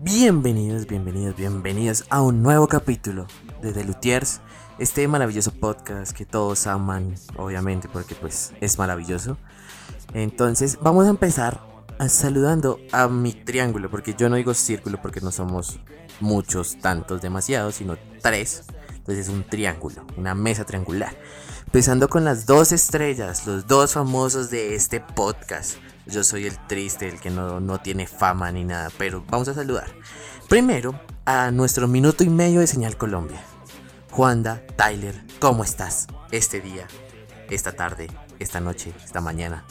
Bienvenidos, bienvenidos, bienvenidos a un nuevo capítulo de The Lutiers, este maravilloso podcast que todos aman, obviamente, porque pues es maravilloso. Entonces, vamos a empezar saludando a mi triángulo, porque yo no digo círculo porque no somos muchos, tantos, demasiados, sino tres. Entonces es un triángulo, una mesa triangular. Empezando con las dos estrellas, los dos famosos de este podcast. Yo soy el triste, el que no, no tiene fama ni nada, pero vamos a saludar. Primero a nuestro minuto y medio de Señal Colombia. Juanda, Tyler, ¿cómo estás? Este día, esta tarde, esta noche, esta mañana,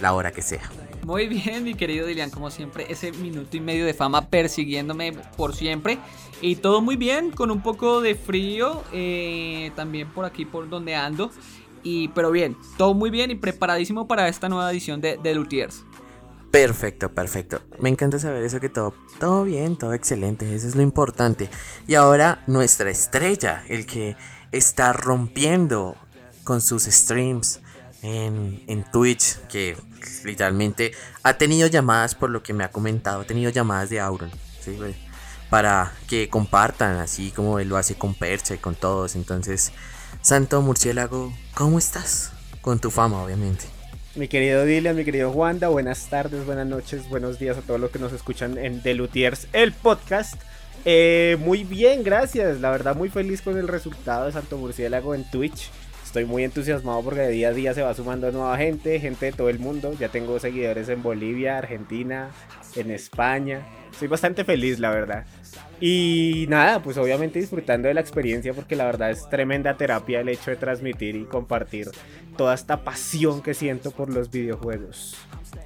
la hora que sea. Muy bien, mi querido Dilian, como siempre, ese minuto y medio de fama persiguiéndome por siempre. Y todo muy bien, con un poco de frío, eh, también por aquí por donde ando. Y, pero bien, todo muy bien y preparadísimo para esta nueva edición de, de Lutiers. Perfecto, perfecto. Me encanta saber eso que todo, todo bien, todo excelente, eso es lo importante. Y ahora nuestra estrella, el que está rompiendo con sus streams en, en Twitch, que literalmente ha tenido llamadas por lo que me ha comentado, ha tenido llamadas de Auron, ¿sí? para que compartan, así como él lo hace con Percha y con todos. Entonces, Santo Murciélago, ¿cómo estás? Con tu fama, obviamente. Mi querido Dylan, mi querido Wanda, buenas tardes, buenas noches, buenos días a todos los que nos escuchan en The Lutiers, el podcast. Eh, muy bien, gracias. La verdad, muy feliz con el resultado de Santo Murciélago en Twitch. Estoy muy entusiasmado porque de día a día se va sumando nueva gente, gente de todo el mundo. Ya tengo seguidores en Bolivia, Argentina, en España. Estoy bastante feliz, la verdad. Y nada, pues obviamente disfrutando de la experiencia porque la verdad es tremenda terapia el hecho de transmitir y compartir toda esta pasión que siento por los videojuegos.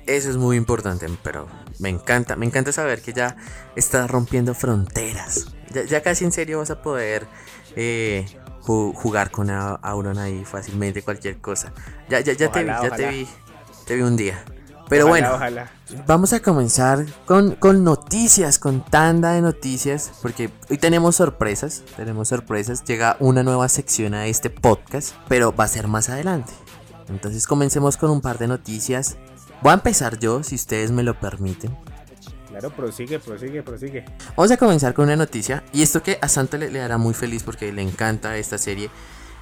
Eso es muy importante, pero me encanta, me encanta saber que ya estás rompiendo fronteras. Ya, casi en serio vas a poder eh, jugar con Auron ahí fácilmente, cualquier cosa. Ya, ya, ya, te, vi, ya te vi, te vi un día. Pero bueno, vamos a comenzar con, con, noticias, con tanda de noticias, porque hoy tenemos sorpresas, tenemos sorpresas, llega una nueva sección a este podcast, pero va a ser más adelante. Entonces comencemos con un par de noticias. Voy a empezar yo, si ustedes me lo permiten. Claro, prosigue, prosigue, prosigue. Vamos a comenzar con una noticia, y esto que a Santo le, le hará muy feliz porque le encanta esta serie,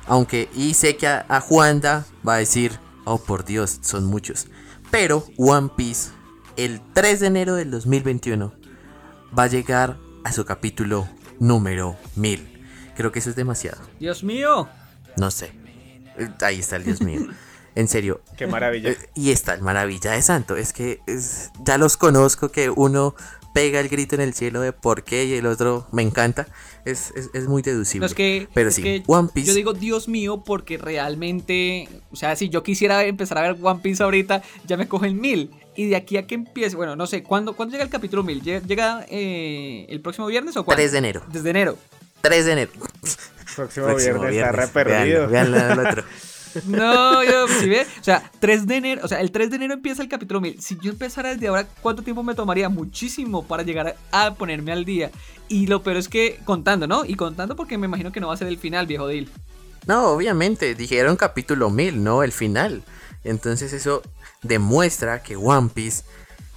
aunque, y sé que a, a Juanda va a decir, oh por Dios, son muchos. Pero One Piece, el 3 de enero del 2021, va a llegar a su capítulo número 1000. Creo que eso es demasiado. Dios mío. No sé. Ahí está el Dios mío. En serio. Qué maravilla. Eh, y está el maravilla de Santo. Es que ya los conozco que uno pega el grito en el cielo de por qué y el otro me encanta. Es, muy deducible. es que, Pero sí, One Piece. Yo digo Dios mío porque realmente, o sea, si yo quisiera empezar a ver One Piece ahorita, ya me coge el mil. Y de aquí a que empiece, bueno, no sé, ¿cuándo, ¿cuándo llega el capítulo mil? ¿Llega, eh, el próximo viernes o cuándo? 3 de enero. Desde enero. 3 de enero. Próximo, viernes, está re perdido. Vean, el otro. No, yo, si ve, o sea, 3 de enero, o sea, el 3 de enero empieza el capítulo 1000. Si yo empezara desde ahora, ¿cuánto tiempo me tomaría? Muchísimo para llegar a ponerme al día. Y lo peor es que contando, ¿no? Y contando porque me imagino que no va a ser el final, viejo Dil. No, obviamente, dijeron capítulo 1000, no el final. Entonces eso demuestra que One Piece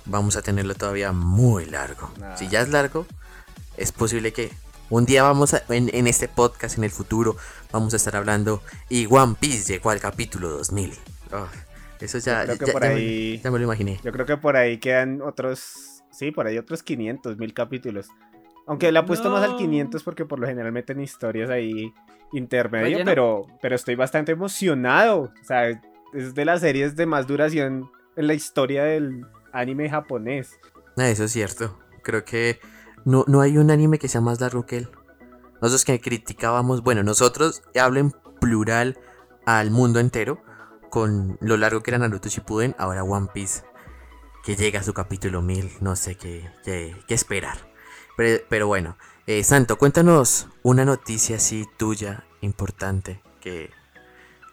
vamos a tenerlo todavía muy largo. Si ya es largo, es posible que un día vamos a, en, este podcast, en el futuro, vamos a estar hablando y One Piece llegó al capítulo 2000. eso ya, ya, por ahí, ya, me, lo imaginé. Yo creo que por ahí quedan otros, sí, por ahí otros 500 mil capítulos. Aunque le apuesto más al 500 porque por lo general meten historias ahí intermedio, pero, pero estoy bastante emocionado. O sea, es de las series de más duración en la historia del anime japonés. Ah, eso es cierto. Creo que no, no hay un anime que sea más largo que él. Nosotros que criticábamos, bueno, nosotros hablo en plural al mundo entero con lo largo que era Naruto Shippuden, ahora One Piece que llega a su capítulo 1000, no sé qué, qué, esperar. Pero, bueno, eh, Santo, cuéntanos una noticia así tuya, importante, que,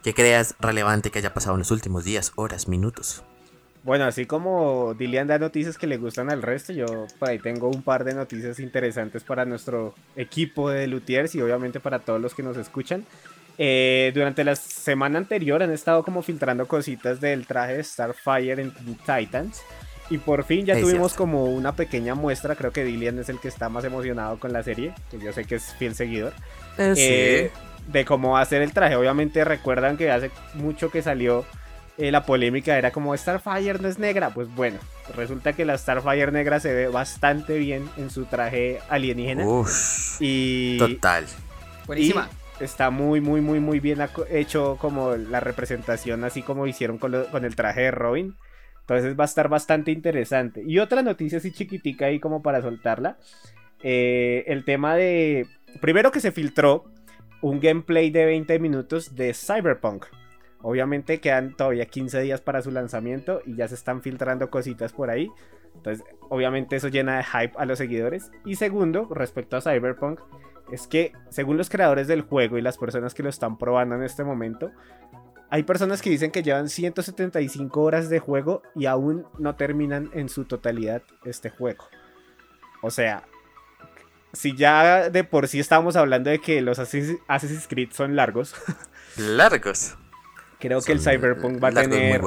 que creas relevante que haya pasado en los últimos días, horas, minutos. Bueno, así como Dilian da noticias que le gustan al resto, yo por ahí tengo un par de noticias interesantes para nuestro equipo de Lutiers y obviamente para todos los que nos escuchan. Eh, durante la semana anterior han estado como filtrando cositas del traje de Starfire en Titans. Y por fin ya tuvimos como una pequeña muestra, creo que Dillian es el que está más emocionado con la serie, que yo sé que es fiel seguidor. Eh, eh, de cómo va a ser el traje. Obviamente recuerdan que hace mucho que salió eh, la polémica, era como Starfire no es negra. Pues bueno, resulta que la Starfire negra se ve bastante bien en su traje alienígena. y total. Buenísima. está muy, muy, muy, muy bien hecho como la representación, así como hicieron con, con el traje de Robin. Entonces va a estar bastante interesante. Y otra noticia así chiquitica ahí como para soltarla. Eh, el tema de... Primero que se filtró un gameplay de 20 minutos de Cyberpunk. Obviamente quedan todavía 15 días para su lanzamiento y ya se están filtrando cositas por ahí. Entonces, obviamente eso llena de hype a los seguidores. Y segundo, respecto a Cyberpunk, es que según los creadores del juego y las personas que lo están probando en este momento, hay personas que dicen que llevan 175 horas de juego y aún no terminan en su totalidad este juego. O sea, si ya de por sí estábamos hablando de que los Assassin's Creed son largos. largos. Creo que el Cyberpunk va a tener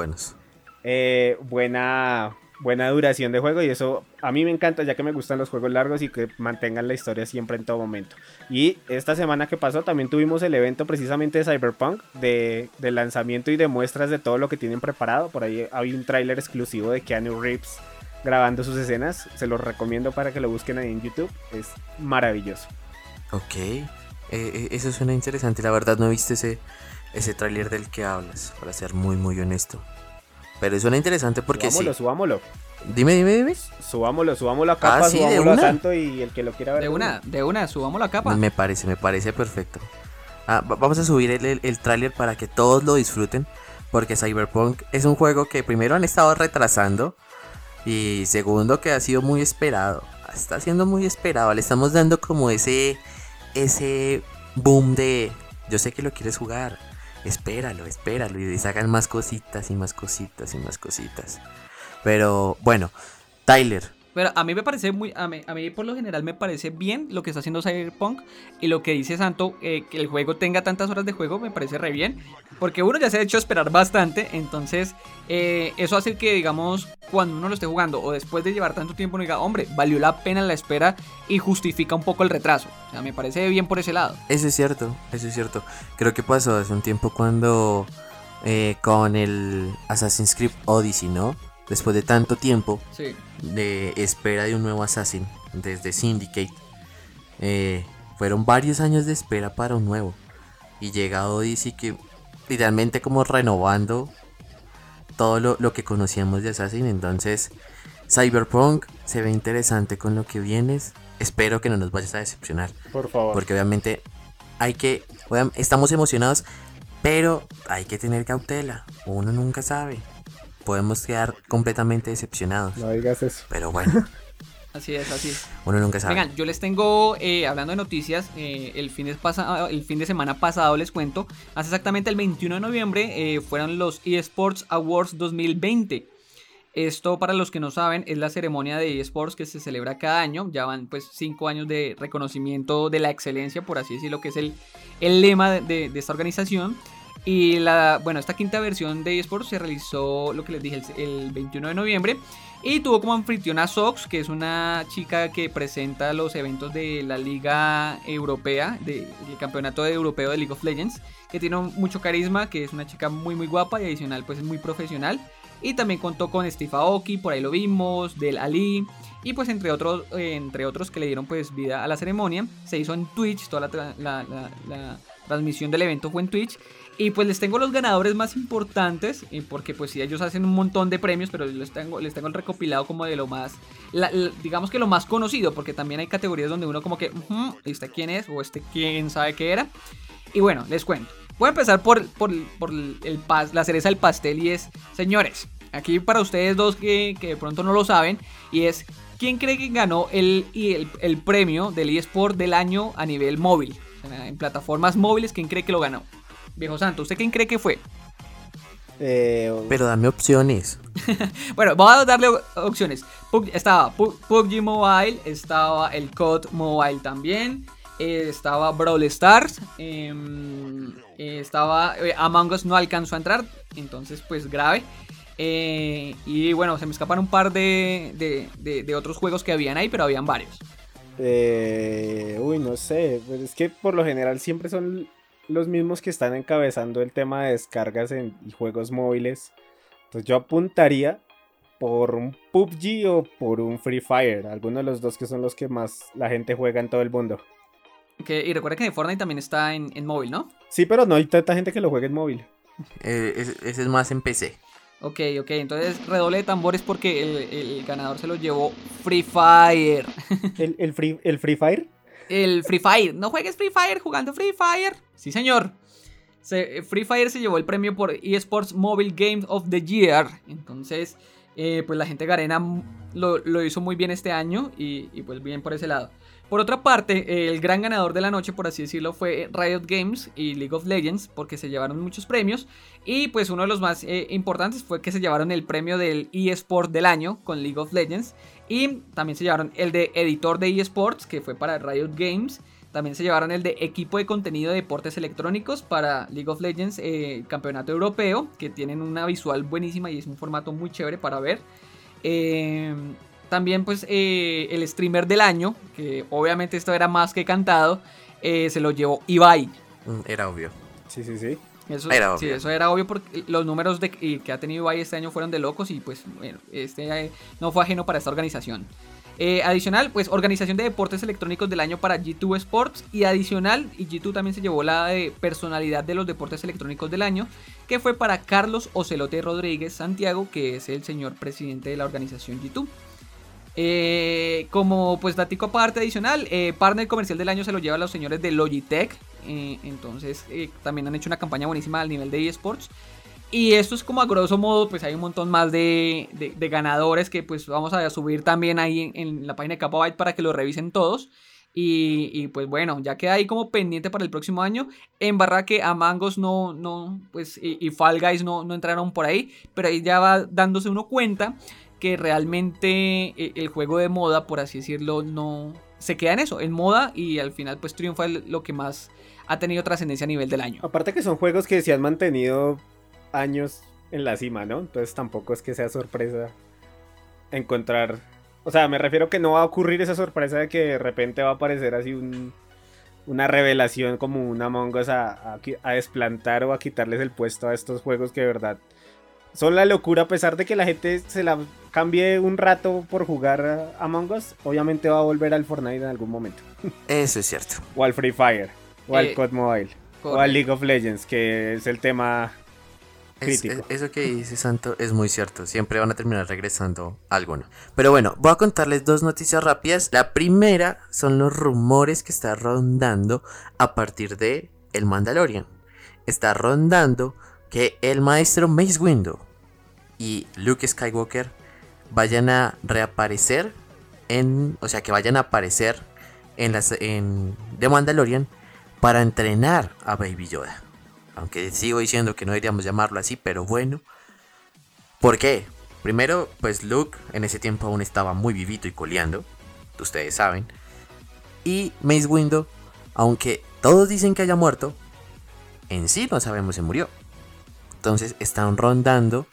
eh, buena buena duración de juego y eso a mí me encanta ya que me gustan los juegos largos y que mantengan la historia siempre en todo momento. Y esta semana que pasó también tuvimos el evento precisamente de Cyberpunk, de, lanzamiento y de muestras de todo lo que tienen preparado. Por ahí hay un tráiler exclusivo de Keanu Reeves grabando sus escenas. Se los recomiendo para que lo busquen ahí en YouTube. Es maravilloso. Ok, eh, eh, eso suena interesante. La verdad no viste ese, ese tráiler del que hablas, para ser muy muy honesto. Pero suena interesante porque subámoslo, sí. Subámoslo, Dime, dime, dime. Subámoslo, subámoslo a capa, ah, subámoslo a Santo y el que lo quiera ver. De una, de una, subámoslo a capa. Me parece, me parece perfecto. Ah, vamos a subir el, el, tráiler para que todos lo disfruten. Porque Cyberpunk es un juego que primero han estado retrasando. Y segundo que ha sido muy esperado. Está siendo muy esperado. Le estamos dando como ese. Ese boom de. Yo sé que lo quieres jugar espéralo, espéralo y sacan más cositas y más cositas y más cositas. Pero bueno, Tyler, pero a mí me parece muy. A mí, a mí, por lo general me parece bien lo que está haciendo Cyberpunk. Y lo que dice Santo, eh, que el juego tenga tantas horas de juego, me parece re bien. Porque uno ya se ha hecho esperar bastante. Entonces, eh, eso hace que, digamos, cuando uno lo esté jugando o después de llevar tanto tiempo, uno diga, hombre, valió la pena la espera y justifica un poco el retraso. O sea, me parece bien por ese lado. Eso es cierto, eso es cierto. Creo que pasó hace un tiempo cuando. Eh, con el Assassin's Creed Odyssey, ¿no? Después de tanto tiempo de espera de un nuevo Assassin desde Syndicate. Eh, fueron varios años de espera para un nuevo. Y llegado Odyssey que literalmente como renovando todo lo, que conocíamos de Assassin. Entonces Cyberpunk se ve interesante con lo que vienes. Espero que no nos vayas a decepcionar. Por favor. Porque obviamente hay que... Estamos emocionados, pero hay que tener cautela. Uno nunca sabe podemos quedar completamente decepcionados. No digas eso. Pero bueno. Así es, así es. Uno nunca sabe. Vengan, yo les tengo, eh, hablando de noticias, eh, el, fin de el fin de semana pasado les cuento, hace exactamente el 21 de noviembre eh, fueron los eSports Awards 2020. Esto, para los que no saben, es la ceremonia de eSports que se celebra cada año. Ya van pues cinco años de reconocimiento de la excelencia, por así decirlo, que es el, el lema de, de esta organización. Y la, bueno, esta quinta versión de eSports se realizó, lo que les dije, el, 21 de noviembre. Y tuvo como anfitriona Sox, que es una chica que presenta los eventos de la Liga Europea, del Campeonato Europeo de League of Legends, que tiene mucho carisma, que es una chica muy muy guapa y adicional pues es muy profesional. Y también contó con Steve Aoki, por ahí lo vimos, del Ali, y pues entre otros, entre otros que le dieron pues vida a la ceremonia. Se hizo en Twitch, toda la, la transmisión del evento fue en Twitch. Y pues les tengo los ganadores más importantes, porque pues sí, ellos hacen un montón de premios, pero les tengo, les tengo el recopilado como de lo más, digamos que lo más conocido, porque también hay categorías donde uno como que, ¿este quién es? O este quién sabe qué era. Y bueno, les cuento. Voy a empezar por, por, el, la cereza del pastel y es, señores, aquí para ustedes dos que, de pronto no lo saben, y es, ¿quién cree que ganó el, el, el premio del eSport del año a nivel móvil? En plataformas móviles, ¿quién cree que lo ganó? Viejo Santo, ¿usted quién cree que fue? Eh, Pero dame opciones. bueno, voy a darle opciones. estaba PUBG Mobile, estaba el COD Mobile también, eh, estaba Brawl Stars, em, eh, estaba Among Us no alcanzó a entrar, entonces pues grave. Eh, y bueno, se me escapan un par de, de, otros juegos que habían ahí, pero habían varios. Eh, uy, no sé, pues es que por lo general siempre son los mismos que están encabezando el tema de descargas en juegos móviles. Entonces yo apuntaría por un PUBG o por un Free Fire, alguno de los dos que son los que más la gente juega en todo el mundo. y recuerda que Fortnite también está en, móvil, ¿no? Sí, pero no hay tanta gente que lo juegue en móvil. Eh, ese es más en PC. Ok, ok, entonces redoble de tambores porque el, ganador se lo llevó Free Fire. ¿El, free, ¿El Free Fire? El Free Fire. No juegues Free Fire jugando Free Fire. Sí, señor. Free Fire se llevó el premio por eSports Mobile Game of the Year. Entonces, eh, pues la gente Garena lo, hizo muy bien este año y, y pues bien por ese lado. Por otra parte, el gran ganador de la noche, por así decirlo, fue Riot Games y League of Legends, porque se llevaron muchos premios. Y pues uno de los más eh, importantes fue que se llevaron el premio del eSport del año con League of Legends. Y también se llevaron el de editor de eSports, que fue para Riot Games. También se llevaron el de equipo de contenido de deportes electrónicos para League of Legends, eh, campeonato europeo, que tienen una visual buenísima y es un formato muy chévere para ver. Eh, también pues eh, el streamer del año, que obviamente esto era más que cantado, eh, se lo llevó Ibai. Mm, era obvio. Sí, sí, sí. Eso era obvio. Sí, eso era obvio porque los números de, que ha tenido Ibai este año fueron de locos y pues bueno, este eh, no fue ajeno para esta organización. adicional, pues organización de deportes electrónicos del año para G2 Sports y adicional, y G2 también se llevó la de personalidad de los deportes electrónicos del año, que fue para Carlos Ocelote Rodríguez Santiago, que es el señor presidente de la organización G2. Eh, como pues datico aparte adicional, eh, partner comercial del año se lo lleva a los señores de Logitech. Eh, entonces también han hecho una campaña buenísima al nivel de eSports. Y esto es como a grosso modo, pues hay un montón más de, ganadores que pues vamos a subir también ahí en, la página de Capabyte para que lo revisen todos. Y, pues bueno, ya queda ahí como pendiente para el próximo año. En barra que a Mangos no, no, pues y, y Fall Guys no, no entraron por ahí. Pero ahí ya va dándose uno cuenta que realmente eh, el juego de moda, por así decirlo, no se queda en eso, en moda y al final pues triunfa lo que más ha tenido trascendencia a nivel del año. Aparte que son juegos que se han mantenido años en la cima, ¿no? Entonces tampoco es que sea sorpresa encontrar... O sea, me refiero que no va a ocurrir esa sorpresa de que de repente va a aparecer así un, una revelación como una Among a, a, desplantar o a quitarles el puesto a estos juegos que de verdad son la locura a pesar de que la gente se la cambie un rato por jugar Among Us, obviamente va a volver al Fortnite en algún momento. Eso es cierto. O al Free Fire, o al eh, COD Mobile, o al League of Legends, que es el tema crítico. eso que dice Santo es muy cierto, siempre van a terminar regresando alguno. Pero bueno, voy a contarles dos noticias rápidas. La primera son los rumores que está rondando a partir de El Mandalorian. Está rondando que el maestro Mace Windu y Luke Skywalker vayan a reaparecer en, o sea, que vayan a aparecer en las en The Mandalorian para entrenar a Baby Yoda. Aunque sigo diciendo que no deberíamos llamarlo así, pero bueno. ¿Por qué? Primero, pues Luke en ese tiempo aún estaba muy vivito y coleando, ustedes saben. Y Mace Windu, aunque todos dicen que haya muerto, en sí no sabemos si murió. Entonces están rondando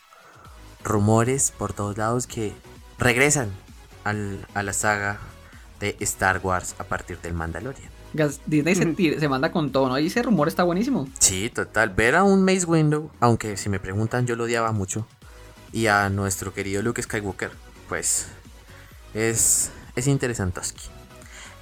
rumores por todos lados que regresan a la saga de Star Wars a partir del Mandalorian. Disney se, manda con todo, ¿no? Y ese rumor está buenísimo. Sí, total. Ver a un Mace Window, aunque si me preguntan yo lo odiaba mucho, y a nuestro querido Luke Skywalker, pues es, es interesante.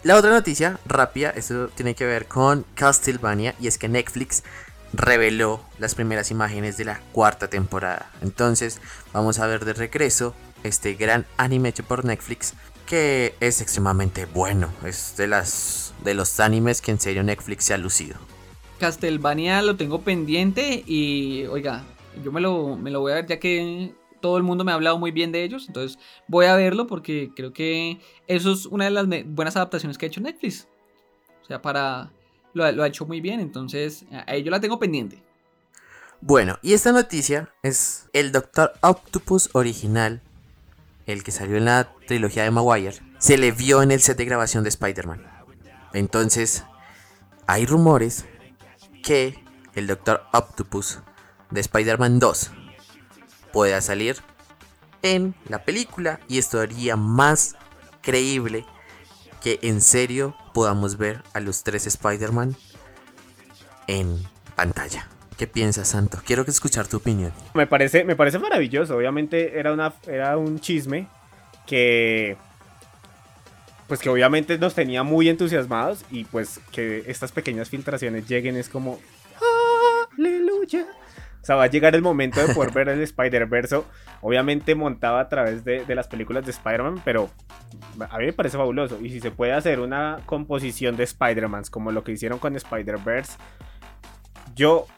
La otra noticia rápida, esto tiene que ver con Castlevania, y es que Netflix reveló las primeras imágenes de la cuarta temporada. Entonces vamos a ver de regreso este gran anime hecho por Netflix que es extremadamente bueno. Es de, las, de los animes que en serio Netflix se ha lucido. Castlevania lo tengo pendiente y oiga, yo me lo, me lo voy a ver ya que todo el mundo me ha hablado muy bien de ellos. Entonces voy a verlo porque creo que eso es una de las buenas adaptaciones que ha hecho Netflix. O sea, para lo, ha hecho muy bien, entonces ahí yo la tengo pendiente. Bueno, y esta noticia es el Doctor Octopus original, el que salió en la trilogía de Maguire, se le vio en el set de grabación de Spider-Man. Entonces, hay rumores que el Doctor Octopus de Spider-Man 2 pueda salir en la película y esto haría más creíble que en serio podamos ver a los tres Spider-Man en pantalla. ¿Qué piensas, Santo? Quiero escuchar tu opinión. Me parece, me parece maravilloso. Obviamente era, una, era un chisme que pues que obviamente nos tenía muy entusiasmados y pues que estas pequeñas filtraciones lleguen es como aleluya. O sea, va a llegar el momento de poder ver el Spider-Verse, obviamente montado a través de, de las películas de Spider-Man, pero a mí me parece fabuloso. Y si se puede hacer una composición de Spider-Man como lo que hicieron con Spider-Verse, yo,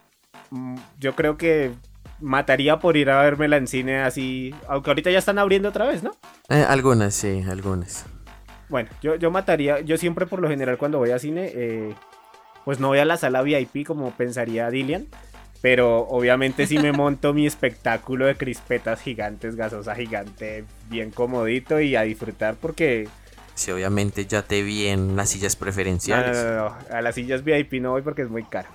mm, yo creo que mataría por ir a vermela en cine así, aunque ahorita ya están abriendo otra vez, ¿no? Eh, algunas, sí, algunas. Bueno, yo, yo mataría, yo siempre por lo general cuando voy a cine, eh, pues no voy a la sala VIP como pensaría Dillian, pero obviamente sí me monto mi espectáculo de crispetas gigantes, gasosa gigante, bien comodito y a disfrutar porque... Sí, obviamente ya te vi en las sillas preferenciales. No, no, no, a las sillas VIP no voy porque es muy caro.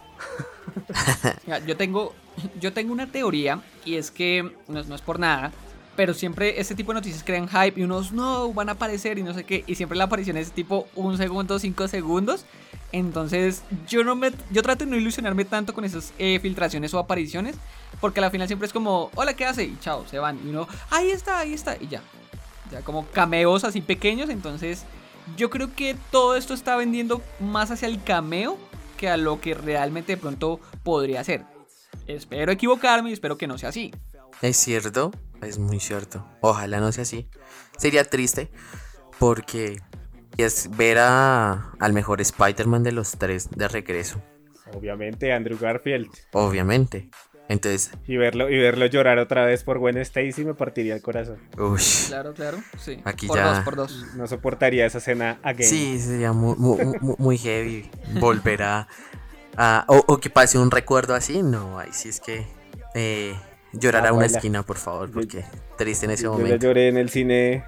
yo tengo, yo tengo una teoría y es que no, no es por nada, pero siempre este tipo de noticias crean hype y unos no van a aparecer y no sé qué. Y siempre la aparición es tipo un segundo, cinco segundos. Entonces yo no me, yo trato de no ilusionarme tanto con esas eh, filtraciones o apariciones. Porque al final siempre es como, hola, ¿qué hace? Y chao, se van. Y uno, ahí está, ahí está. Y ya. Ya como cameos así pequeños. Entonces yo creo que todo esto está vendiendo más hacia el cameo que a lo que realmente de pronto podría ser. Espero equivocarme y espero que no sea así. Es cierto, es muy cierto. Ojalá no sea así. Sería triste porque es ver a, al mejor Spider-Man de los tres de regreso. Obviamente, Andrew Garfield. Obviamente. Entonces. Y verlo, y verlo llorar otra vez por Gwen Stacy me partiría el corazón. Uy. Claro, claro. Sí. Aquí por ya. Dos, por dos. No soportaría esa escena again. Sí, sería muy, muy, muy heavy. Volver a. a o, o, que pase un recuerdo así. No, ahí sí es que. Eh, llorar a una esquina, por favor, porque triste en ese yo momento. Yo lloré en el cine.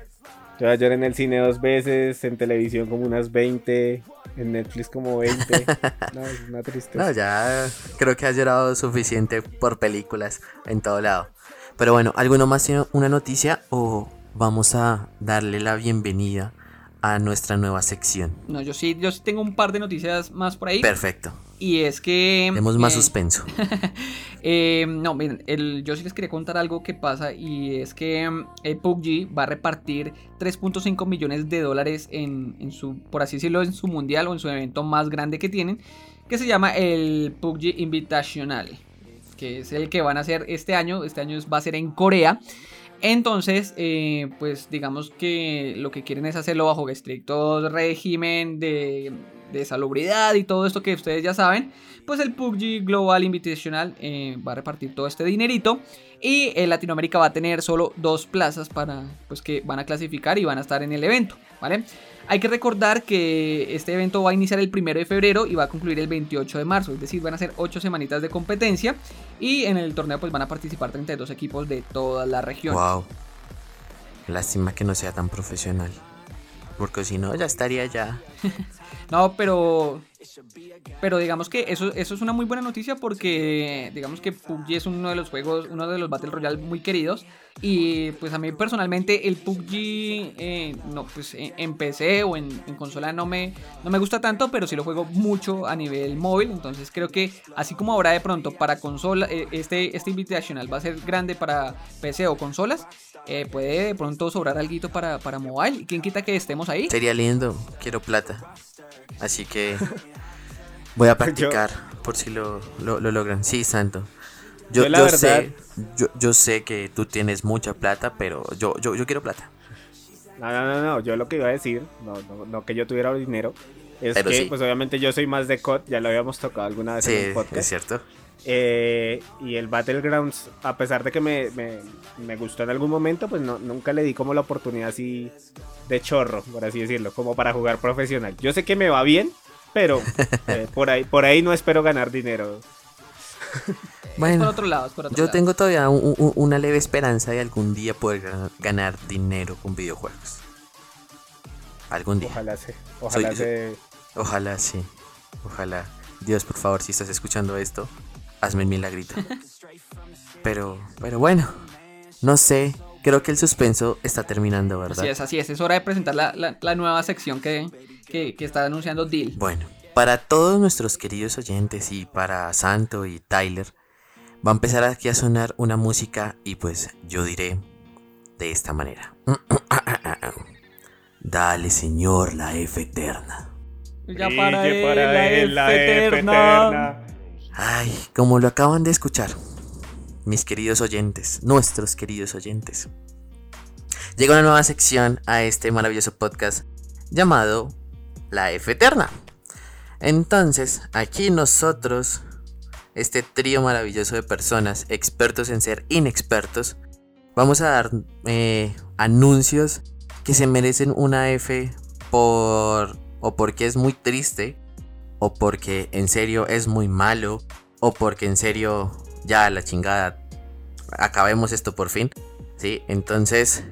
Yo lloré en el cine dos veces, en televisión como unas 20, en Netflix como 20. no, es una tristeza. No, ya creo que has llorado suficiente por películas en todo lado. Pero bueno, ¿alguno más tiene una noticia o vamos a darle la bienvenida a nuestra nueva sección? No, yo sí, yo sí tengo un par de noticias más por ahí. Perfecto. Y es que. Tenemos más eh, suspenso. eh, no, miren, el, yo sí les quería contar algo que pasa. Y es que el PUBG va a repartir 3.5 millones de dólares en, en, su, por así decirlo, en su mundial o en su evento más grande que tienen. Que se llama el PUBG Invitational. Que es el que van a hacer este año. Este año va a ser en Corea. Entonces, eh, pues digamos que lo que quieren es hacerlo bajo estricto régimen de, de, salubridad y todo esto que ustedes ya saben. Pues el PUBG Global Invitational eh, va a repartir todo este dinerito. Y en Latinoamérica va a tener solo dos plazas para, pues que van a clasificar y van a estar en el evento, ¿vale? Hay que recordar que este evento va a iniciar el 1 de febrero y va a concluir el 28 de marzo, es decir, van a ser 8 semanitas de competencia y en el torneo pues van a participar 32 equipos de toda la región. Wow. Lástima que no sea tan profesional. Porque si no, ya estaría ya. no, pero. Pero digamos que eso, eso es una muy buena noticia porque digamos que PUBG es uno de los juegos, uno de los Battle Royale muy queridos. Y pues a mí personalmente el PUBG, eh, no, pues en PC o en, en, consola no me, no me gusta tanto, pero sí lo juego mucho a nivel móvil. Entonces creo que así como ahora de pronto para consola, eh, este, este Invitational va a ser grande para PC o consolas, eh, puede de pronto sobrar algo para, para mobile. ¿Y quién quita que estemos ahí? Sería lindo, quiero plata. Así que voy a practicar yo, por si lo, lo, lo, logran. Sí, Santo. Yo, yo, la yo verdad, sé, yo, yo, sé que tú tienes mucha plata, pero yo, yo, yo quiero plata. No, no, no, no, yo lo que iba a decir, no, no, no que yo tuviera dinero, es Pero que sí. pues obviamente yo soy más de COD, ya lo habíamos tocado alguna vez Sí, en el podcast. es cierto. Eh, y el Battlegrounds, a pesar de que me, me, me, gustó en algún momento, pues no, nunca le di como la oportunidad así de chorro, por así decirlo, como para jugar profesional. Yo sé que me va bien, pero eh, por, ahí, por ahí no espero ganar dinero. Bueno, es por otro lado, es por otro yo lado. tengo todavía un, un, una leve esperanza de algún día poder ganar dinero con videojuegos. Algún día. Ojalá se. Ojalá Soy, se. Ojalá sí. Ojalá. Dios, por favor, si estás escuchando esto, hazme el milagrito. pero, pero bueno. No sé, creo que el suspenso está terminando, ¿verdad? Así es, así es. Es hora de presentar la, la- la nueva sección que, que, que está anunciando Deal. Bueno, para todos nuestros queridos oyentes y para Santo y Tyler, va a empezar aquí a sonar una música y pues yo diré de esta manera. Dale, Señor, la F eterna. Ya para él, para la él la F F eterna. Ay, como lo acaban de escuchar, mis queridos oyentes, nuestros queridos oyentes. Llega una nueva sección a este maravilloso podcast llamado La F Eterna. Entonces, aquí nosotros, este trío maravilloso de personas, expertos en ser inexpertos, vamos a dar eh, anuncios que se merecen una F por o porque es muy triste o porque en serio es muy malo, o porque en serio ya la chingada, acabemos esto por fin, ¿sí? Entonces,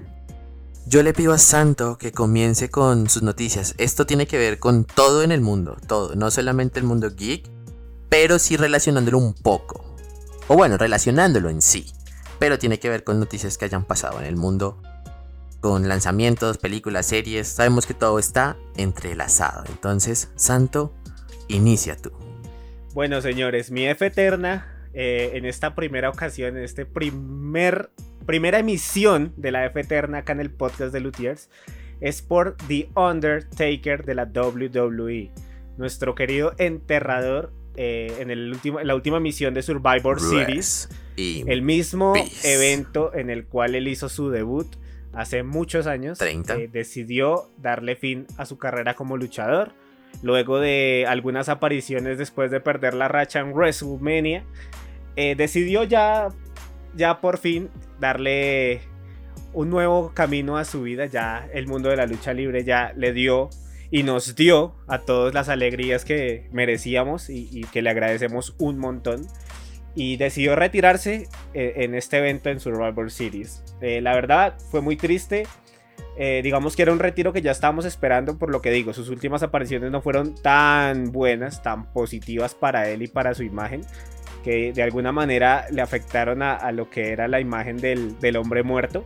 yo le pido a Santo que comience con sus noticias. Esto tiene que ver con todo en el mundo, todo, no solamente el mundo geek, pero sí relacionándolo un poco. O bueno, relacionándolo en sí, pero tiene que ver con noticias que hayan pasado en el mundo con lanzamientos, películas, series, sabemos que todo está entrelazado. Entonces, Santo, inicia tú. Bueno, señores, mi F eterna eh, en esta primera ocasión, en este primer primera emisión de la F eterna acá en el podcast de Luthiers es por The Undertaker de la WWE, nuestro querido enterrador eh, en, el último, en la última misión de Survivor Series, el mismo Peace. evento en el cual él hizo su debut hace muchos años. 30. eh, decidió darle fin a su carrera como luchador. Luego de algunas apariciones después de perder la racha en WrestleMania, eh, decidió ya, ya por fin darle un nuevo camino a su vida. Ya el mundo de la lucha libre ya le dio y nos dio a todos las alegrías que merecíamos y, que le agradecemos un montón. Y decidió retirarse eh, en este evento en Survivor Series. Eh, la verdad fue muy triste. Eh, digamos que era un retiro que ya estábamos esperando por lo que digo, sus últimas apariciones no fueron tan buenas, tan positivas para él y para su imagen, que de alguna manera le afectaron a, a lo que era la imagen del, del hombre muerto.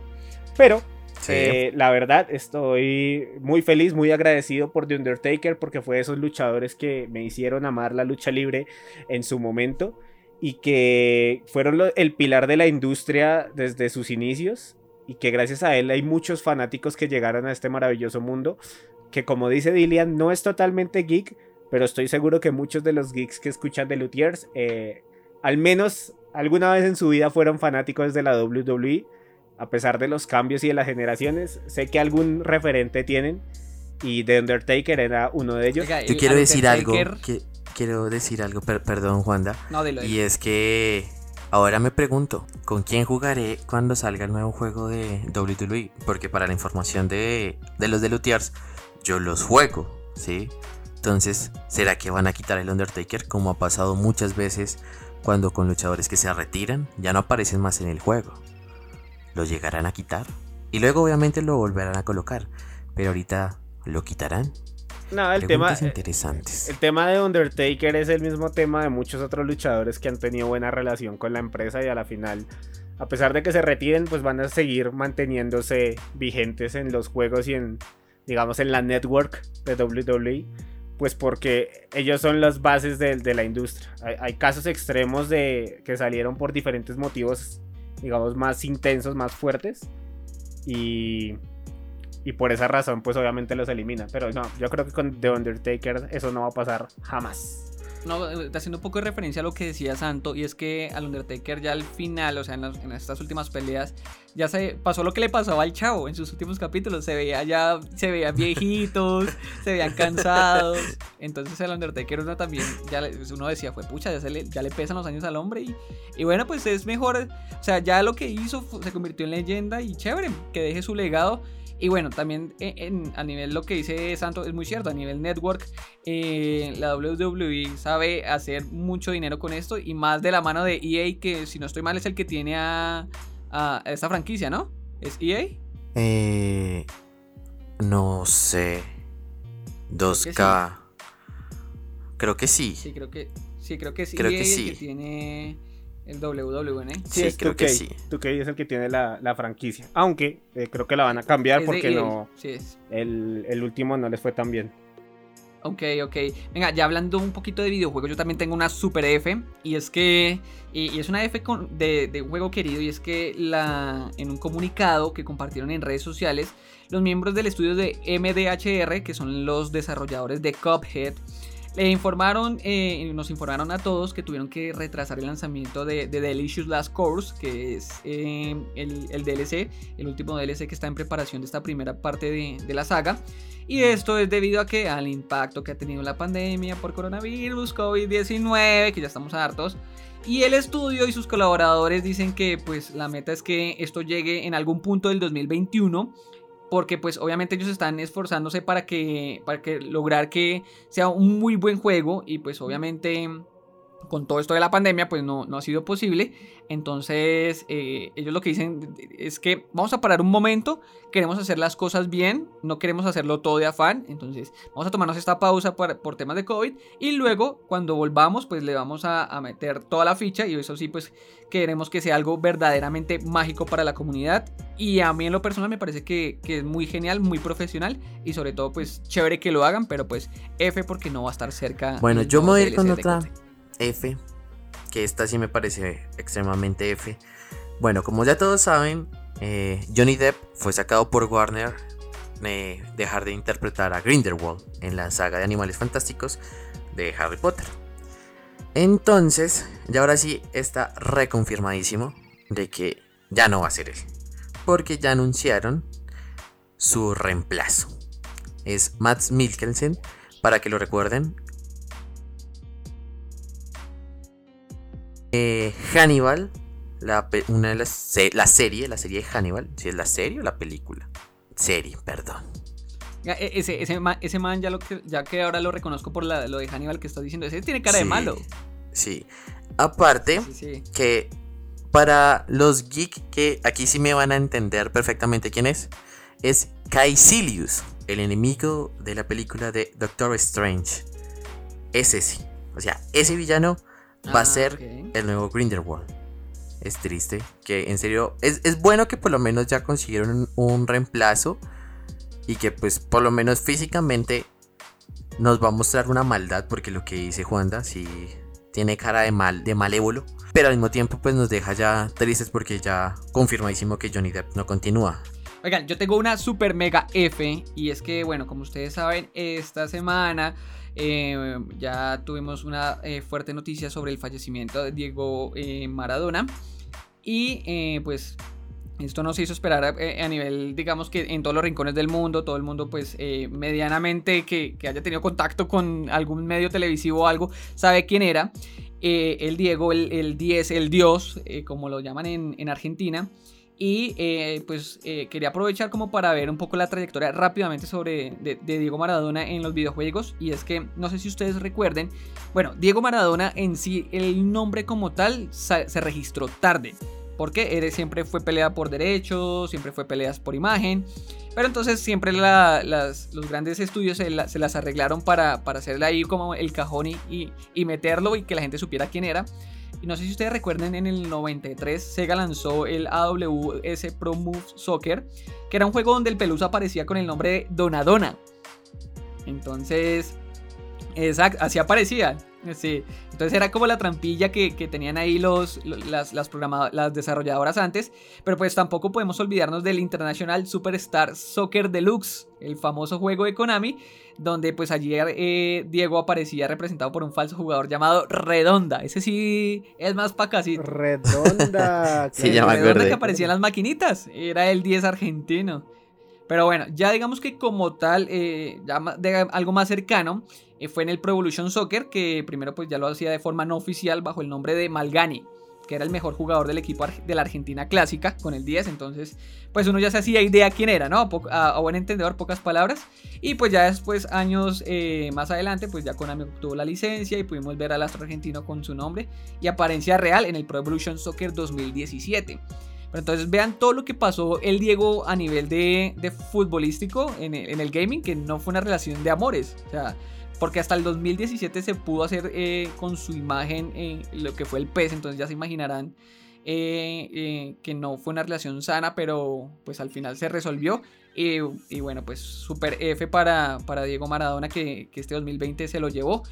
Pero Sí. eh, la verdad estoy muy feliz, muy agradecido por The Undertaker porque fue de esos luchadores que me hicieron amar la lucha libre en su momento y que fueron lo- el pilar de la industria desde sus inicios y que gracias a él hay muchos fanáticos que llegaron a este maravilloso mundo que como dice Dillian no es totalmente geek pero estoy seguro que muchos de los geeks que escuchan de Luthiers eh, al menos alguna vez en su vida fueron fanáticos de la WWE a pesar de los cambios y de las generaciones sé que algún referente tienen y The Undertaker era uno de ellos Yo quiero decir algo, que, quiero decir algo, per- perdón Juanda, No, dilo, dilo. y es que ahora me pregunto, ¿con quién jugaré cuando salga el nuevo juego de WWE? Porque para la información de, de los de Luthiers, yo los juego, ¿sí? Entonces, ¿será que van a quitar el Undertaker como ha pasado muchas veces cuando con luchadores que se retiran ya no aparecen más en el juego? ¿Lo llegarán a quitar? Y luego obviamente lo volverán a colocar, pero ahorita lo quitarán. No el tema Preguntas interesantes. El tema de Undertaker es el mismo tema de muchos otros luchadores que han tenido buena relación con la empresa y a la final, a pesar de que se retiren, pues van a seguir manteniéndose vigentes en los juegos y en, digamos, en la network de WWE, pues porque ellos son las bases de, de la industria. Hay, hay casos extremos de que salieron por diferentes motivos, digamos, más intensos, más fuertes y y por esa razón, pues obviamente los elimina. Pero no, yo creo que con The Undertaker eso no va a pasar jamás. No, eh, haciendo un poco de referencia a lo que decía Santo, y es que al Undertaker ya al final, o sea, en, las- en estas últimas peleas, ya se pasó lo que le pasó al chavo en sus últimos capítulos. Se veía ya, se veían viejitos, se veían cansados. Entonces el Undertaker uno también, ya le- uno decía, fue pucha, ya, se le, ya le pesan los años al hombre. Y, y bueno, pues es mejor, o sea, ya lo que hizo se convirtió en leyenda y chévere, que deje su legado. Y bueno, también en- en- a nivel lo que dice Santo es muy cierto, a nivel network, eh, la WWE sabe hacer mucho dinero con esto y más de la mano de EA, que si no estoy mal es el que tiene a, a esta franquicia, ¿no? ¿Es E EA? Eh, no sé. que 2K. Creo que sí. Sí, creo que sí, creo que sí. Creo EA que es el sí. que tiene el WWE. Sí, es creo que sí. 2 es el que tiene la, franquicia. Aunque eh, creo que la van a cambiar porque no. Sí es. El, el último no les fue tan bien. Ok, ok. Venga, ya hablando un poquito de videojuegos, yo también tengo una super F. Y es que. Y, es una F de, de, un juego querido. Y es que la, en un comunicado que compartieron en redes sociales, los miembros del estudio de MDHR, que son los desarrolladores de Cuphead, le informaron, eh, nos informaron a todos que tuvieron que retrasar el lanzamiento de, de Delicious Last Course, que es eh, el, DLC, el último DLC que está en preparación de esta primera parte de, de la saga. Y esto es debido a que al impacto que ha tenido la pandemia por coronavirus, COVID-19, que ya estamos hartos. Y el estudio y sus colaboradores dicen que pues la meta es que esto llegue en algún punto del 2021 porque pues obviamente ellos están esforzándose para que para que lograr que sea un muy buen juego y pues obviamente con todo esto de la pandemia, pues no, no ha sido posible. Entonces, eh, ellos lo que dicen es que vamos a parar un momento, queremos hacer las cosas bien, no queremos hacerlo todo de afán. Entonces, vamos a tomarnos esta pausa por, por temas de COVID y luego, cuando volvamos, pues le vamos a, meter toda la ficha y eso sí, pues queremos que sea algo verdaderamente mágico para la comunidad. Y a mí en lo personal me parece que, que es muy genial, muy profesional y sobre todo, pues chévere que lo hagan, pero pues F porque no va a estar cerca. Bueno, yo me voy a ir con otra F, que esta sí me parece extremadamente F. Bueno, como ya todos saben, eh, Johnny Depp fue sacado por Warner de dejar de interpretar a Grindelwald en la saga de Animales Fantásticos de Harry Potter. Entonces, ya ahora sí está reconfirmadísimo de que ya no va a ser él. Porque ya anunciaron su reemplazo. Es Matt Mikkelsen, para que lo recuerden, Eh, Hannibal, la, una de las, la serie, la serie de Hannibal, si es la serie o la película. Serie, perdón. E, ese, ese, man, ya, lo que, ya que ahora lo reconozco por lo de Hannibal que está diciendo, ese tiene cara de malo. Sí. Aparte, que para los geeks que aquí sí me van a entender perfectamente quién es, es Caecilius, el enemigo de la película de Doctor Strange. Ese sí. O sea, ese villano va a ah, ser el nuevo Grindelwald. Es triste, que en serio, es, bueno que por lo menos ya consiguieron un, reemplazo y que pues por lo menos físicamente nos va a mostrar una maldad porque lo que dice Juanda sí tiene cara de mal de malévolo, pero al mismo tiempo pues nos deja ya tristes porque ya confirmadísimo que Johnny Depp no continúa. Oigan, yo tengo una super mega F y es que bueno, como ustedes saben, esta semana eh, ya tuvimos una eh, fuerte noticia sobre el fallecimiento de Diego eh, Maradona. Y pues esto no se hizo esperar a, nivel, digamos que en todos los rincones del mundo, todo el mundo pues medianamente que, haya tenido contacto con algún medio televisivo o algo, sabe quién era. el Diego, el, 10, el Dios, como lo llaman en, en Argentina. Y eh, pues eh, quería aprovechar como para ver un poco la trayectoria rápidamente sobre de, Diego Maradona en los videojuegos. Y es que no sé si ustedes recuerden, bueno, Diego Maradona en sí, el nombre como tal se registró tarde. Porque él siempre fue pelea por derechos, siempre fue peleas por imagen. Pero entonces siempre los grandes estudios se, las arreglaron para, para hacerle ahí como el cajón y, y meterlo y que la gente supiera quién era. Y no sé si ustedes recuerden, en el 93 Sega lanzó el AWS Pro Move Soccer, que era un juego donde el Pelusa aparecía con el nombre de Donadona. Entonces, exacto, así aparecía. Sí. Entonces era como la trampilla que, tenían ahí los, las, las, las desarrolladoras antes. Pero pues tampoco podemos olvidarnos del International Superstar Soccer Deluxe, el famoso juego de Konami, donde pues ayer eh, Diego aparecía representado por un falso jugador llamado Redonda. Ese sí es más pa' casi. Redonda. sí, ya Redonda que aparecía en las maquinitas. Era el 10 argentino. Pero bueno, ya digamos que como tal, eh, ya de algo más cercano, eh, fue en el Pro Evolution Soccer, que primero pues ya lo hacía de forma no oficial bajo el nombre de Malgani, que era el mejor jugador del equipo de la Argentina clásica con el 10, entonces pues uno ya se hacía idea quién era, ¿no? A, buen entendedor, pocas palabras. Y pues ya después, años eh, más adelante, pues ya Konami obtuvo la licencia y pudimos ver al astro argentino con su nombre y apariencia real en el Pro Evolution Soccer 2017. Pero entonces vean todo lo que pasó el Diego a nivel de, de futbolístico en el, en el, gaming, que no fue una relación de amores. O sea, porque hasta el 2017 se pudo hacer eh, con su imagen eh, lo que fue el pez, entonces ya se imaginarán eh, que no fue una relación sana, pero pues al final se resolvió. Y, bueno, pues super F para, para Diego Maradona que, que este 2020 se lo llevó.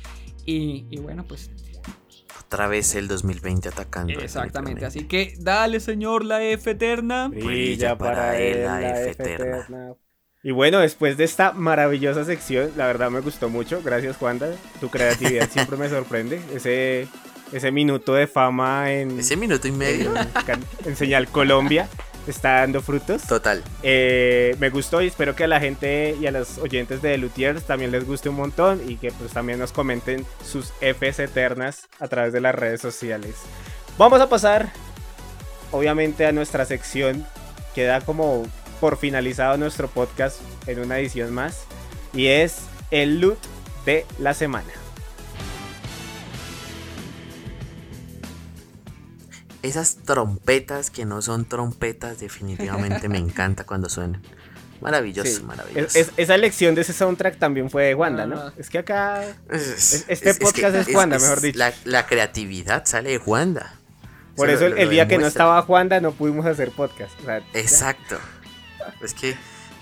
Y, y bueno, pues otra vez el 2020 atacando. Exactamente, así que dale señor la F eterna. Brilla para él la F eterna. Y bueno, después de esta maravillosa sección, la verdad me gustó mucho. Gracias, Juanda. Tu creatividad siempre me sorprende. Ese, ese minuto de fama en. Ese minuto y medio. En, Señal Colombia está dando frutos. Total. Eh, me gustó y espero que a la gente y a los oyentes de Lutiers también les guste un montón y que pues también nos comenten sus Fs eternas a través de las redes sociales. Vamos a pasar, obviamente, a nuestra sección que da como por finalizado nuestro podcast en una edición más y es el loot de la semana. Esas trompetas que no son trompetas definitivamente me encanta cuando suenan. Maravilloso, maravilloso. esa elección de ese soundtrack también fue de Wanda, ¿no? Es que acá. este podcast es, Wanda, mejor dicho. La, creatividad sale de Wanda. Por eso el, día que no estaba Wanda no pudimos hacer podcast. Exacto. Es que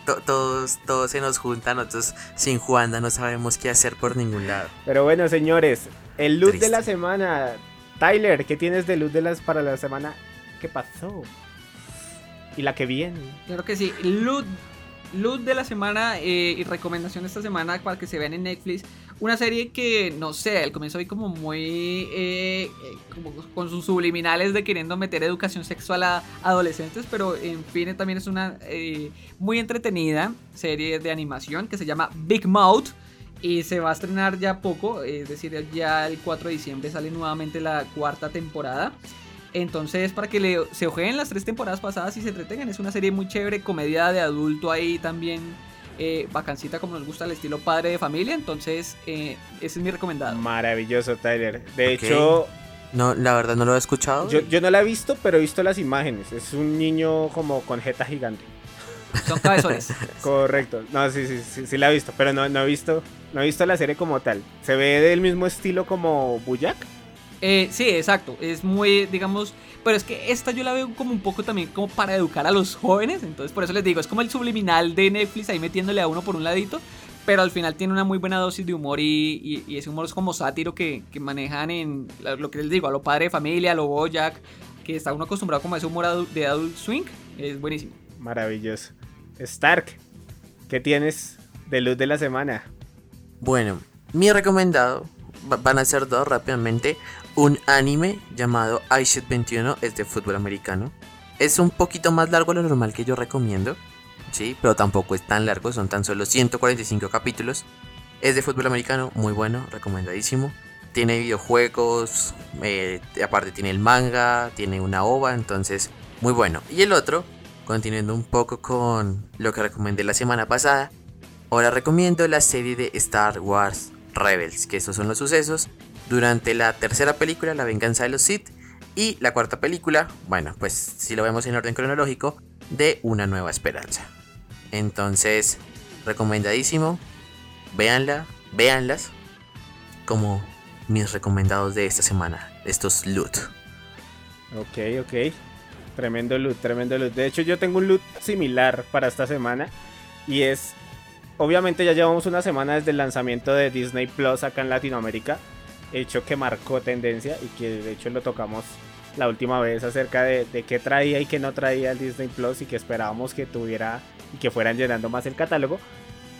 todos, todos se nos juntan, nosotros sin Juanda no sabemos qué hacer por ningún lado. Pero bueno, señores, el loot de la semana. Tyler, ¿qué tienes de loot de las para la semana? ¿Qué pasó? Y la que viene. Claro que sí, loot loot de la semana eh, y recomendación de esta semana para que se vean en Netflix. Una serie que, no sé, al comienzo vi como muy. Eh, eh, con sus subliminales de queriendo meter educación sexual a adolescentes, pero en fin, también es una muy entretenida serie de animación que se llama Big Mouth. Y se va a estrenar ya poco, es decir, ya el 4 de diciembre sale nuevamente la cuarta temporada. Entonces, para que le, se ojeen las tres temporadas pasadas y se entretengan, es una serie muy chévere, comedia de adulto ahí también, eh, vacancita como nos gusta el estilo padre de familia. Entonces, eh, ese es mi recomendado. Maravilloso, Tyler. De hecho, no, la verdad no lo he escuchado. Yo, yo, no la he visto, pero he visto las imágenes. Es un niño como con jeta gigante. Son cabezones. Correcto. No, sí, sí, sí, sí la he visto, pero no, no he visto, no he visto la serie como tal. Se ve del mismo estilo como Buyak. Eh, sí, exacto. Es muy, digamos, pero es que esta yo la veo como un poco también como para educar a los jóvenes. Entonces, por eso les digo, es como el subliminal de Netflix ahí metiéndole a uno por un ladito. Pero al final tiene una muy buena dosis de humor y, ese humor es como sátiro que, manejan en lo que les digo, a lo padre de familia, a lo Bojack, que está uno acostumbrado como a ese humor de Adult Swing. Es buenísimo. Maravilloso. Stark, ¿qué tienes de luz de la semana? Bueno, mi recomendado van a ser dos rápidamente un anime llamado iShit 21, es de fútbol americano. Es un poquito más largo de lo normal que yo recomiendo, sí, pero tampoco es tan largo, son tan solo 145 capítulos. Es de fútbol americano, muy bueno, recomendadísimo. Tiene videojuegos, eh, aparte tiene el manga, tiene una ova, entonces muy bueno. Y el otro, continuando un poco con lo que recomendé la semana pasada, ahora recomiendo la serie de Star Wars Rebels, que estos son los sucesos durante la tercera película, La venganza de los Sith, y la cuarta película, bueno, pues si lo vemos en orden cronológico, de Una nueva esperanza. Entonces, recomendadísimo, véanla, véanlas, como mis recomendados de esta semana, estos loot. Ok, ok. Tremendo loot, tremendo loot. De hecho, yo tengo un loot similar para esta semana. Y es. Obviamente, ya llevamos una semana desde el lanzamiento de Disney Plus acá en Latinoamérica hecho que marcó tendencia y que de hecho lo tocamos la última vez acerca de, qué traía y qué no traía el Disney Plus y que esperábamos que tuviera y que fueran llenando más el catálogo.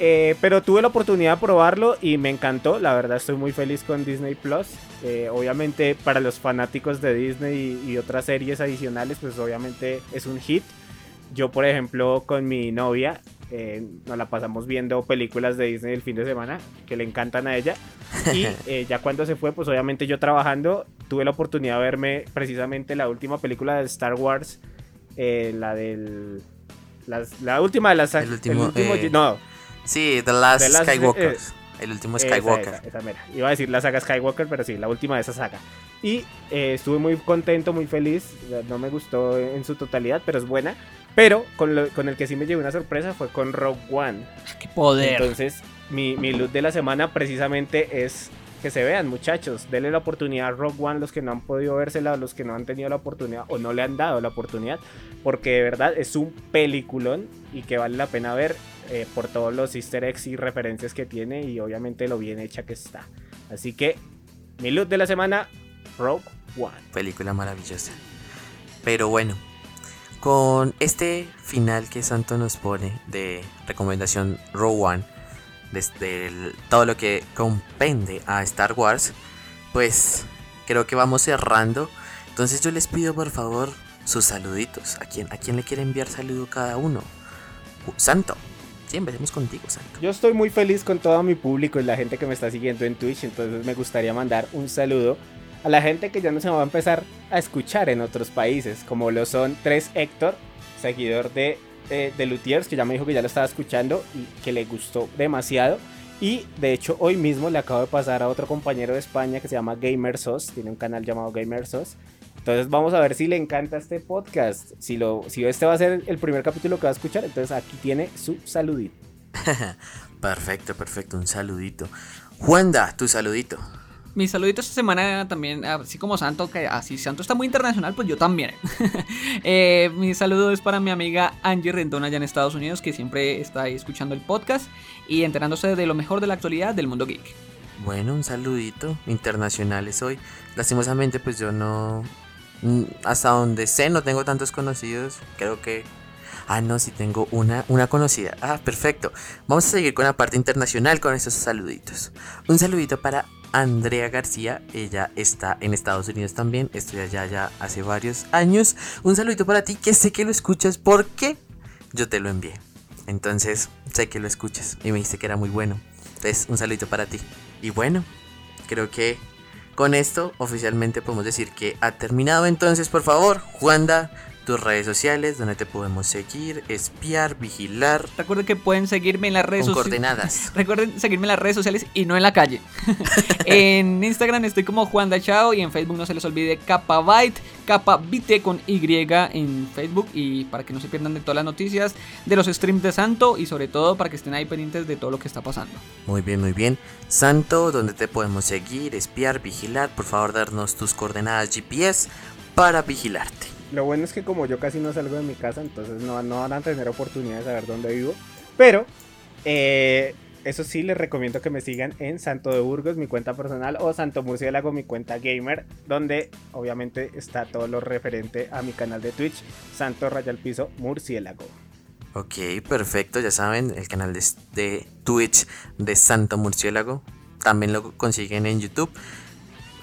Eh, pero tuve la oportunidad de probarlo y me encantó. La verdad estoy muy feliz con Disney Plus. Eh, obviamente para los fanáticos de Disney y, y, otras series adicionales, pues obviamente es un hit. Yo por ejemplo con mi novia eh, nos la pasamos viendo películas de Disney el fin de semana que le encantan a ella. Y eh, ya cuando se fue, pues obviamente yo trabajando, tuve la oportunidad de verme precisamente la última película de Star Wars, eh, la del... la última de las... El último... no. Sí, The Last, Skywalker. El último Skywalker. Esa, mera. Iba a decir la saga Skywalker, pero sí, la última de esa saga. Y eh, estuve muy contento, muy feliz. No me gustó en su totalidad, pero es buena. Pero con, con el que sí me llevé una sorpresa fue con Rogue One. Ah, ¡Qué poder! Entonces, mi, mi loot de la semana precisamente es que se vean, muchachos. Denle la oportunidad a Rogue One, los que no han podido vérsela, los que no han tenido la oportunidad o no le han dado la oportunidad, porque de verdad es un peliculón y que vale la pena ver eh, por todos los easter eggs y referencias que tiene y obviamente lo bien hecha que está. Así que mi loot de la semana, Rogue One. Película maravillosa. Pero bueno, con este final que Santo nos pone de recomendación Rogue One, desde todo lo que compende a Star Wars, pues creo que vamos cerrando. Entonces yo les pido por favor sus saluditos. ¿A quién, a quién le quiere enviar saludo cada uno? Santo. Sí, empecemos contigo, Santo. Yo estoy muy feliz con todo mi público y la gente que me está siguiendo en Twitch, entonces me gustaría mandar un saludo a la gente que ya no se va a empezar a escuchar en otros países, como lo son Tres Héctor, seguidor de eh, de Lutiers, que ya me dijo que ya lo estaba escuchando y que le gustó demasiado. Y de hecho hoy mismo le acabo de pasar a otro compañero de España que se llama Gamersos, tiene un canal llamado Gamersos. Entonces vamos a ver si le encanta este podcast. Si, lo, si este va a ser el primer capítulo que va a escuchar, entonces aquí tiene su saludito. perfecto, perfecto, un saludito. Juanda, tu saludito. Mi saludito esta semana también, así como Santo, que así Santo está muy internacional, pues yo también. eh, mi saludo es para mi amiga Angie Rendón allá en Estados Unidos, que siempre está ahí escuchando el podcast y enterándose de lo mejor de la actualidad del mundo geek. Bueno, un saludito internacionales hoy. Lastimosamente, pues yo no. Mm, hasta donde sé, no tengo tantos conocidos. Creo que Ah, no, sí tengo una, una conocida. Ah, perfecto. Vamos a seguir con la parte internacional con estos saluditos. Un saludito para Andrea García. Ella está en Estados Unidos también. Estoy allá ya hace varios años. Un saludito para ti que sé que lo escuchas porque yo te lo envié. Entonces sé que lo escuchas y me dijiste que era muy bueno. Entonces un saludito para ti. Y bueno, creo que con esto oficialmente podemos decir que ha terminado. Entonces por favor, Juanda, tus redes sociales, donde te podemos seguir, espiar, vigilar. Recuerden que pueden seguirme en las redes sociales. coordenadas. Recuerden seguirme en las redes sociales y no en la calle. en Instagram estoy como Juan Dachao y en Facebook no se les olvide Capabyte, Capabite con Y en Facebook y para que no se pierdan de todas las noticias de los streams de Santo y sobre todo para que estén ahí pendientes de todo lo que está pasando. Muy bien, muy bien. Santo, donde te podemos seguir, espiar, vigilar, por favor darnos tus coordenadas GPS para vigilarte. Lo bueno es que como yo casi no salgo de mi casa, entonces no, no van a tener oportunidad de saber dónde vivo. Pero, eh, eso sí, les recomiendo que me sigan en Santo de Burgos, mi cuenta personal, o Santo Murciélago, mi cuenta gamer, donde obviamente está todo lo referente a mi canal de Twitch, Santo Rayal Piso Murciélago. Ok, perfecto, ya saben, el canal de, de Twitch de Santo Murciélago. También lo consiguen en YouTube.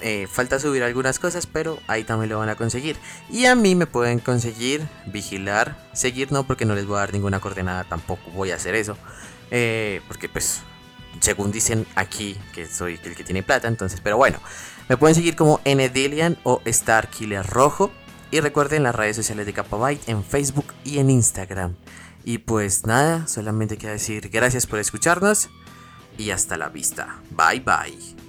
Eh, falta subir algunas cosas, pero ahí también lo van a conseguir. Y a mí me pueden conseguir, vigilar, seguir no, porque no les voy a dar ninguna coordenada, tampoco voy a hacer eso. Eh, porque pues, según dicen aquí, que soy el que tiene plata, entonces, pero bueno, me pueden seguir como Ndelian o Starkiller Rojo. Y recuerden las redes sociales de Capabyte en Facebook y en Instagram. Y pues nada, solamente quiero decir gracias por escucharnos y hasta la vista. Bye bye.